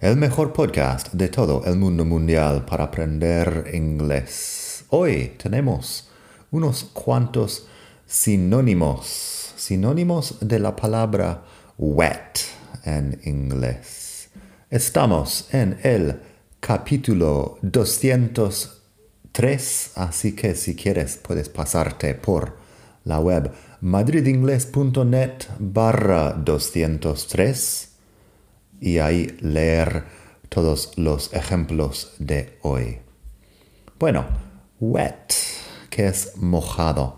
el mejor podcast de todo el mundo mundial para aprender inglés. Hoy tenemos unos cuantos sinónimos, sinónimos de la palabra wet en inglés. Estamos en el capítulo 203, así que si quieres puedes pasarte por la web madridingles.net barra 203 y ahí leer todos los ejemplos de hoy. Bueno, wet, que es mojado.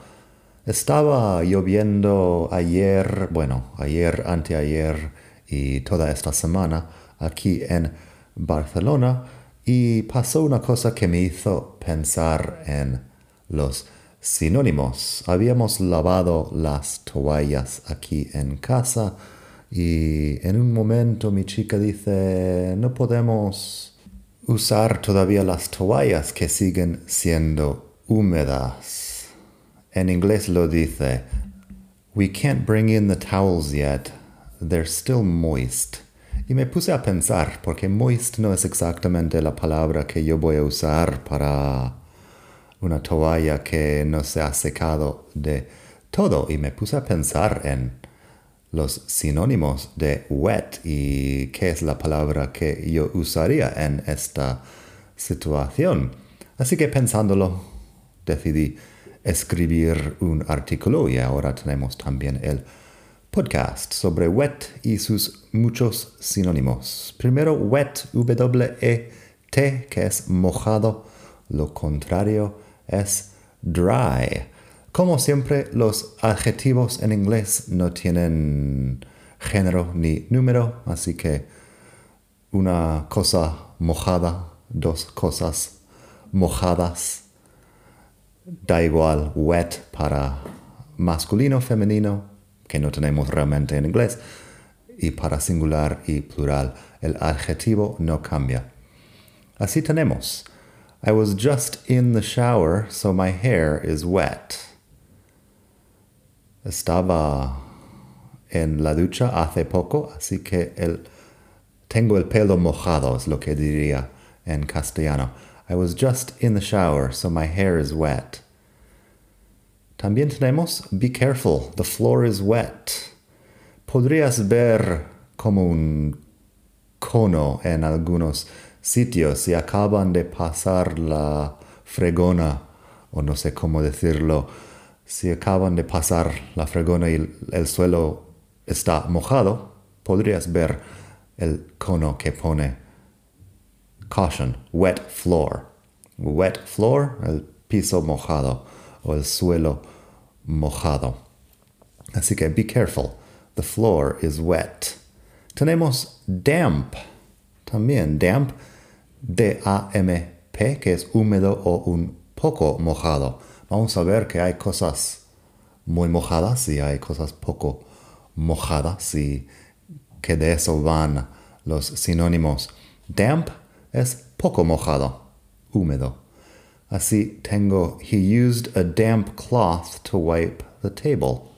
Estaba lloviendo ayer, bueno, ayer, anteayer y toda esta semana aquí en Barcelona y pasó una cosa que me hizo pensar en los sinónimos. Habíamos lavado las toallas aquí en casa y en un momento mi chica dice, no podemos usar todavía las toallas que siguen siendo húmedas. En inglés lo dice, we can't bring in the towels yet, they're still moist. Y me puse a pensar, porque moist no es exactamente la palabra que yo voy a usar para una toalla que no se ha secado de todo. Y me puse a pensar en los sinónimos de wet y qué es la palabra que yo usaría en esta situación. Así que pensándolo, decidí escribir un artículo y ahora tenemos también el podcast sobre wet y sus muchos sinónimos. Primero, wet, W-E-T, que es mojado. Lo contrario es dry. Como siempre, los adjetivos en inglés no tienen género ni número, así que una cosa mojada, dos cosas mojadas, da igual wet para masculino, femenino, que no tenemos realmente en inglés, y para singular y plural, el adjetivo no cambia. Así tenemos. I was just in the shower, so my hair is wet. Estaba en la ducha hace poco, así que el, tengo el pelo mojado, es lo que diría en castellano. I was just in the shower, so my hair is wet. También tenemos Be careful, the floor is wet. Podrías ver como un cono en algunos sitios si acaban de pasar la fregona, o no sé cómo decirlo, si acaban de pasar la fregona y el, suelo está mojado, podrías ver el cono que pone caution, wet floor. Wet floor, el piso mojado o el suelo mojado. Así que be careful, the floor is wet. Tenemos damp, también damp, D-A-M-P, que es húmedo o un poco mojado vamos a ver que hay cosas muy mojadas y hay cosas poco mojadas y que de eso van los sinónimos. Damp es poco mojado, húmedo. Así tengo, he used a damp cloth to wipe the table.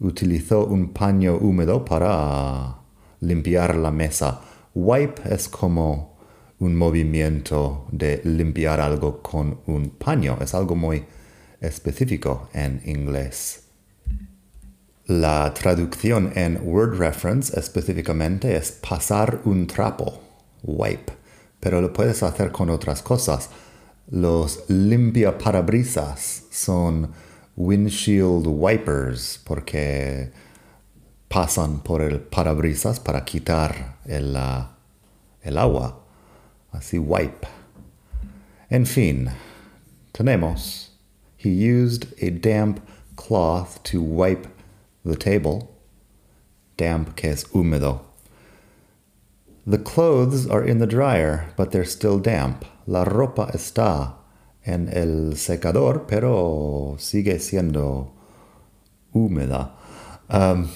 Utilizó un paño húmedo para limpiar la mesa. Wipe es como un movimiento de limpiar algo con un paño. Es algo muy específico en inglés. La traducción en Word Reference específicamente es pasar un trapo, wipe, pero lo puedes hacer con otras cosas. Los limpia parabrisas son windshield wipers porque pasan por el parabrisas para quitar el, el agua. Así wipe. En fin, tenemos he used a damp cloth to wipe the table. Damp que es húmedo. The clothes are in the dryer, but they're still damp. La ropa está en el secador, pero sigue siendo húmeda. Um,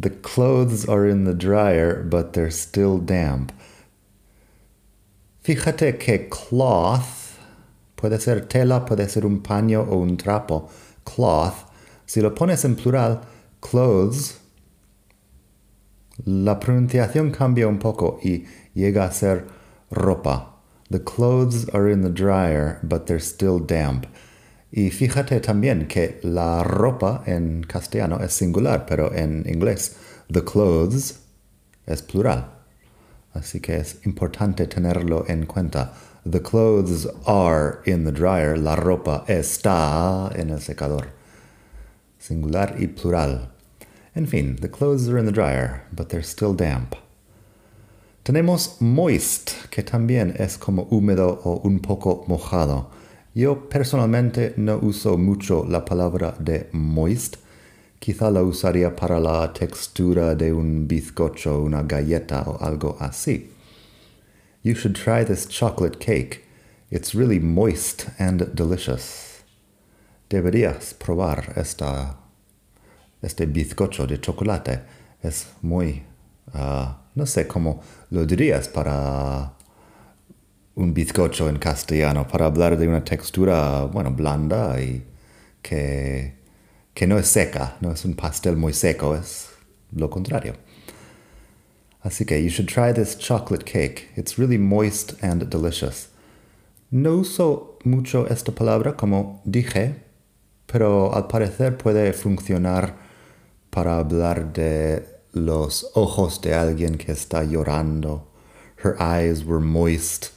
the clothes are in the dryer, but they're still damp. Fíjate que cloth puede ser tela, puede ser un paño o un trapo. Cloth. Si lo pones en plural, clothes, la pronunciación cambia un poco y llega a ser ropa. The clothes are in the dryer, but they're still damp. Y fíjate también que la ropa en castellano es singular, pero en inglés the clothes es plural. Así que es importante tenerlo en cuenta. The clothes are in the dryer. La ropa está en el secador. Singular y plural. En fin, the clothes are in the dryer, but they're still damp. Tenemos moist, que también es como húmedo o un poco mojado. Yo personalmente no uso mucho la palabra de moist. Quizá la usaría para la textura de un bizcocho, una galleta o algo así. You should try this chocolate cake. It's really moist and delicious. Deberías probar esta, este bizcocho de chocolate. Es muy, uh, no sé cómo lo dirías para un bizcocho en castellano, para hablar de una textura, bueno, blanda y que que no es seca, no es un pastel muy seco, es lo contrario. Así que you should try this chocolate cake. It's really moist and delicious. No uso mucho esta palabra como dije, pero al parecer puede funcionar para hablar de los ojos de alguien que está llorando. Her eyes were moist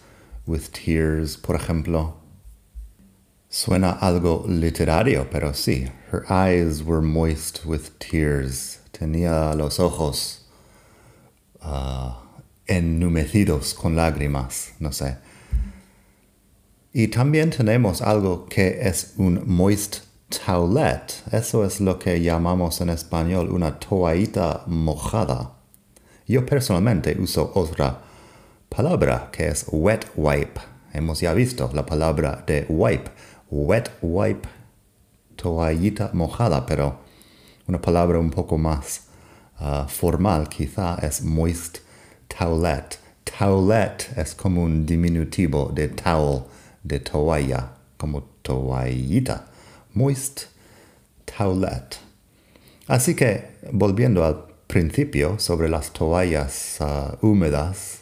with tears, por ejemplo. Suena algo literario, pero sí. Her eyes were moist with tears. Tenía los ojos uh, enumecidos con lágrimas, no sé. Y también tenemos algo que es un moist towelette. Eso es lo que llamamos en español una toallita mojada. Yo personalmente uso otra palabra que es wet wipe. Hemos ya visto la palabra de wipe wet wipe, toallita mojada, pero una palabra un poco más uh, formal quizá es moist towelette. Towelette es como un diminutivo de towel, de toalla, como toallita. Moist towelette. Así que, volviendo al principio sobre las toallas uh, húmedas,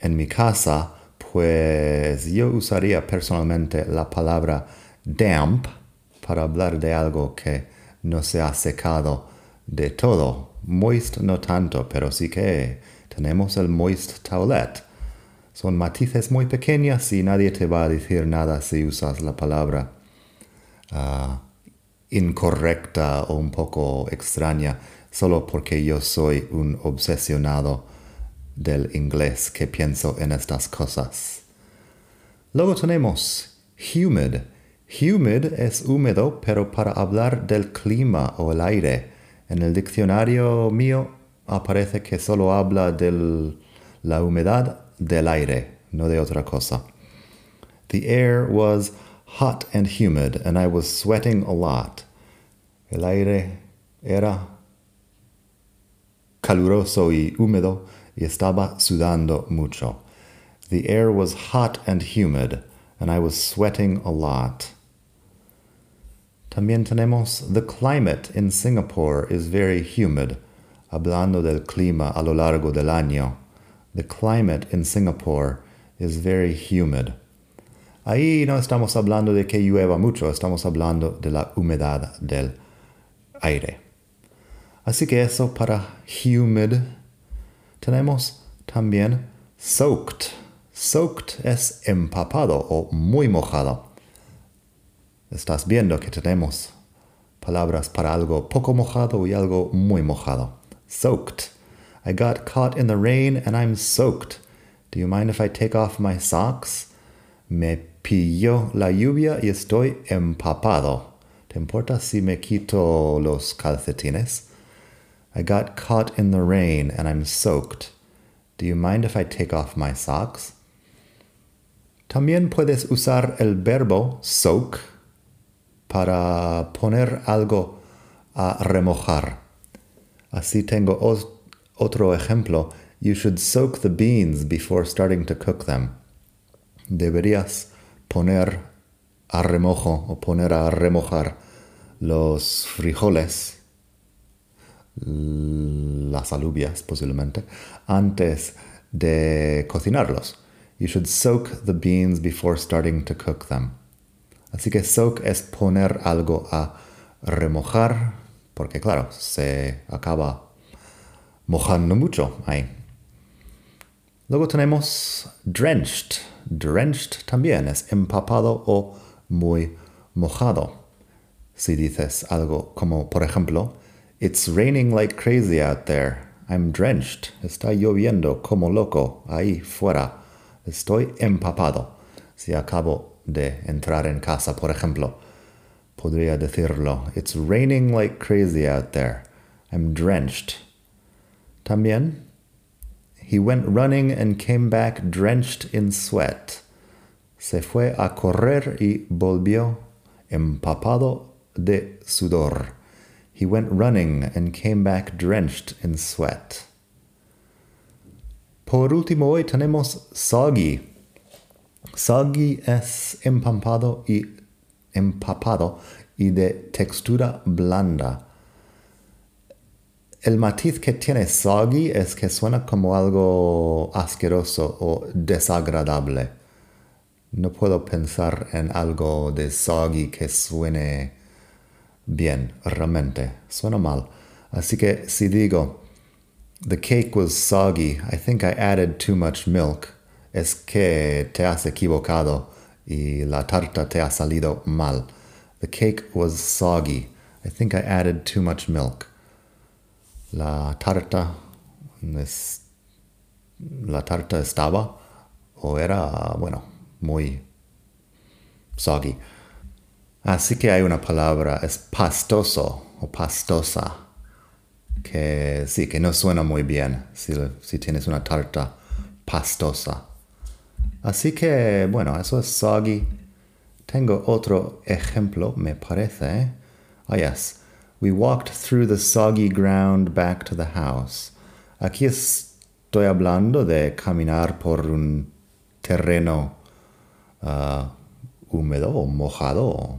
en mi casa pues yo usaría personalmente la palabra damp para hablar de algo que no se ha secado de todo. Moist no tanto, pero sí que tenemos el moist towelette. Son matices muy pequeñas y nadie te va a decir nada si usas la palabra ah, incorrecta o un poco extraña, solo porque yo soy un obsesionado del inglés que pienso en estas cosas. Luego tenemos humid. Humid es húmedo, pero para hablar del clima o el aire. En el diccionario mío aparece que solo habla de la humedad del aire, no de otra cosa. The air was hot and humid, and I was sweating a lot. El aire era caluroso y húmedo y estaba sudando mucho. The air was hot and humid, and I was sweating a lot. También tenemos the climate in Singapore is very humid, hablando del clima a lo largo del año. The climate in Singapore is very humid. Ahí no estamos hablando de que llueva mucho, estamos hablando de la humedad del aire. Así que eso para humid tenemos también soaked. Soaked es empapado o muy mojado. Estás viendo que tenemos palabras para algo poco mojado y algo muy mojado. Soaked. I got caught in the rain and I'm soaked. Do you mind if I take off my socks? Me pilló la lluvia y estoy empapado. ¿Te importa si me quito los calcetines? I got caught in the rain and I'm soaked. Do you mind if I take off my socks? También puedes usar el verbo soak para poner algo a remojar. Así tengo otro ejemplo. You should soak the beans before starting to cook them. Deberías poner a remojo o poner a remojar los frijoles, las alubias posiblemente, antes de cocinarlos. You should soak the beans before starting to cook them. Así que soak es poner algo a remojar, porque claro, se acaba mojando mucho ahí. Luego tenemos drenched. Drenched también es empapado o muy mojado. Si dices algo como, por ejemplo, It's raining like crazy out there. I'm drenched. Está lloviendo como loco ahí fuera. Estoy empapado. Si acabo de entrar en casa, por ejemplo, podría decirlo. It's raining like crazy out there. I'm drenched. También, he went running and came back drenched in sweat. Se fue a correr y volvió empapado de sudor. He went running and came back drenched in sweat. Por último, hoy tenemos soggy. Soggy es empapado y empapado y de textura blanda. El matiz que tiene soggy es que suena como algo asqueroso o desagradable. No puedo pensar en algo de soggy que suene bien, realmente. Suena mal. Así que si digo, the cake was soggy, I think I added too much milk, es que te has equivocado y la tarta te ha salido mal. The cake was soggy. I think I added too much milk. La tarta es, la tarta estaba o era, bueno, muy soggy. Así que hay una palabra, es pastoso o pastosa, que sí, que no suena muy bien si, tienes una tarta pastosa. Así que, bueno, eso es soggy. Tengo otro ejemplo, me parece. Ah, yes. We walked through the soggy ground back to the house. Aquí estoy hablando de caminar por un terreno uh, húmedo o mojado,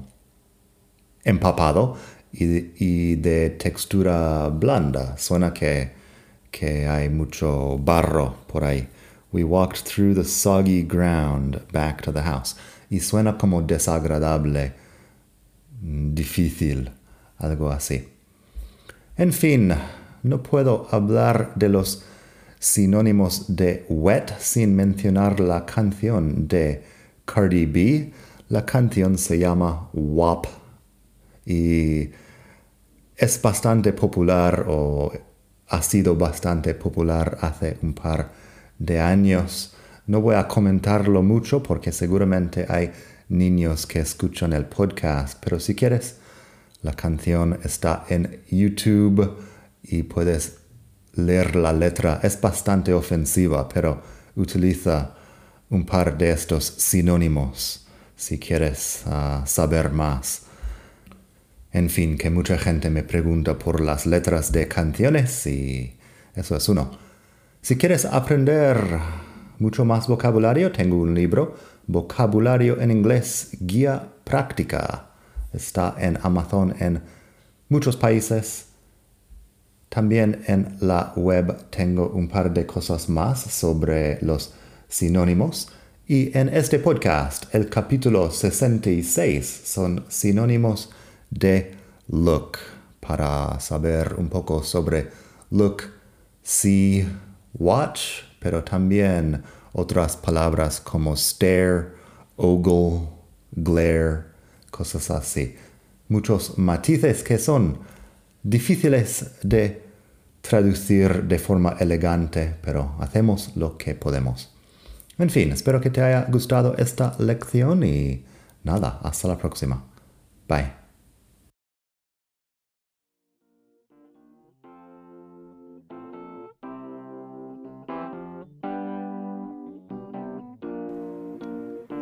empapado y, de textura blanda. Suena que, que hay mucho barro por ahí. We walked through the soggy ground back to the house. Y suena como desagradable, difícil, algo así. En fin, no puedo hablar de los sinónimos de wet sin mencionar la canción de Cardi B. La canción se llama WAP y es bastante popular o ha sido bastante popular hace un par de años. No voy a comentarlo mucho porque seguramente hay niños que escuchan el podcast, pero si quieres, la canción está en YouTube y puedes leer la letra. Es bastante ofensiva, pero utiliza un par de estos sinónimos si quieres ah, saber más. En fin, que mucha gente me pregunta por las letras de canciones y eso es uno. Si quieres aprender mucho más vocabulario, tengo un libro, Vocabulario en inglés, guía práctica. Está en Amazon en muchos países. También en la web tengo un par de cosas más sobre los sinónimos. Y en este podcast, el capítulo 66 son sinónimos de look. Para saber un poco sobre look, see, watch, pero también otras palabras como stare, ogle, glare, cosas así. Muchos matices que son difíciles de traducir de forma elegante, pero hacemos lo que podemos. En fin, espero que te haya gustado esta lección y nada, hasta la próxima. Bye.